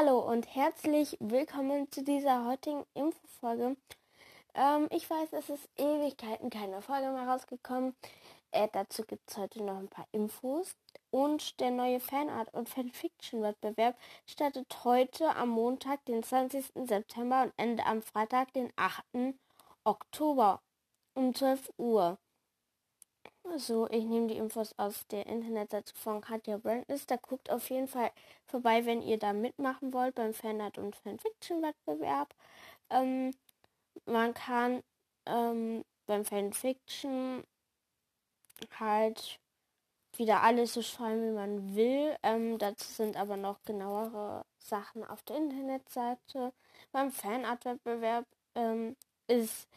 Hallo und herzlich willkommen zu dieser heutigen Infofolge. Ähm, ich weiß, es ist Ewigkeiten keine Folge mehr rausgekommen. Äh, dazu gibt es heute noch ein paar Infos. Und der neue Fanart- und Fanfiction-Wettbewerb startet heute am Montag, den 20. September und endet am Freitag, den 8. Oktober um 12 Uhr. So, ich nehme die Infos aus der Internetseite von Katja Brandness. Da guckt auf jeden Fall vorbei, wenn ihr da mitmachen wollt beim Fanart und Fanfiction-Wettbewerb. Ähm, man kann ähm, beim Fanfiction halt wieder alles so schreiben, wie man will. Ähm, dazu sind aber noch genauere Sachen auf der Internetseite. Beim Fanart-Wettbewerb ähm, ist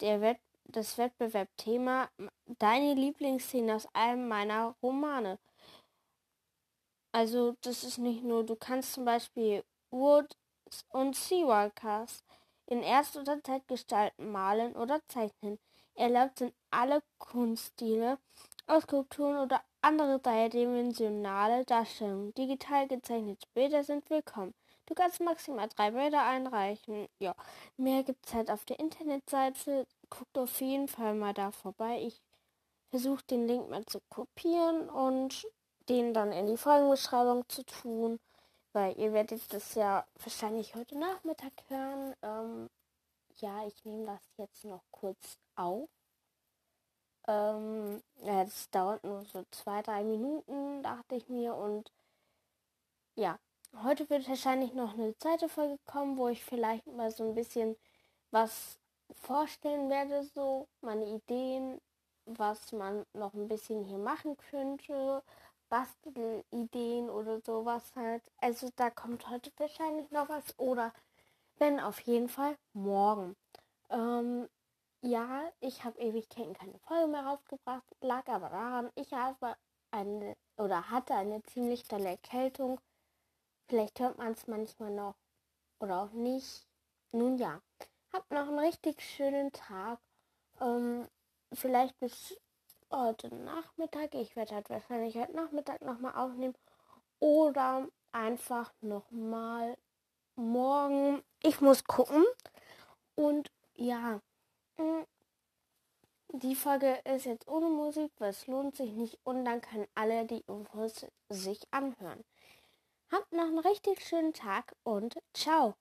der Wettbewerb das Wettbewerbthema Deine Lieblingsszene aus einem meiner Romane. Also das ist nicht nur, du kannst zum Beispiel Woods und Seawalkers in Erst- oder Zeitgestalten malen oder zeichnen. Erlaubt sind alle Kunststile, aus Skulpturen oder andere dreidimensionale Darstellungen. Digital gezeichnete Bilder sind willkommen. Du kannst maximal drei Bilder einreichen. Ja, mehr gibt es halt auf der Internetseite. Guckt auf jeden Fall mal da vorbei. Ich versuche den Link mal zu kopieren und den dann in die Folgenbeschreibung zu tun, weil ihr werdet das ja wahrscheinlich heute Nachmittag hören. Ähm, ja, ich nehme das jetzt noch kurz auf. Ähm, ja, dauert nur so zwei, drei Minuten, dachte ich mir. Und ja, heute wird wahrscheinlich noch eine zweite Folge kommen, wo ich vielleicht mal so ein bisschen was vorstellen werde, so meine Ideen, was man noch ein bisschen hier machen könnte, Bastelideen oder sowas halt. Also da kommt heute wahrscheinlich noch was oder wenn auf jeden Fall morgen. Ähm, ja, ich habe Ewigkeiten keine Folge mehr rausgebracht, lag aber daran, ich habe eine oder hatte eine ziemlich dolle Erkältung. Vielleicht hört man es manchmal noch oder auch nicht. Nun ja, habt noch einen richtig schönen Tag. Ähm, vielleicht bis heute Nachmittag. Ich werde halt wahrscheinlich heute Nachmittag nochmal aufnehmen. Oder einfach nochmal morgen. Ich muss gucken. Und ja, mm, die Folge ist jetzt ohne Musik, weil es lohnt sich nicht. Und dann können alle die Infos sich anhören. Habt noch einen richtig schönen Tag und ciao.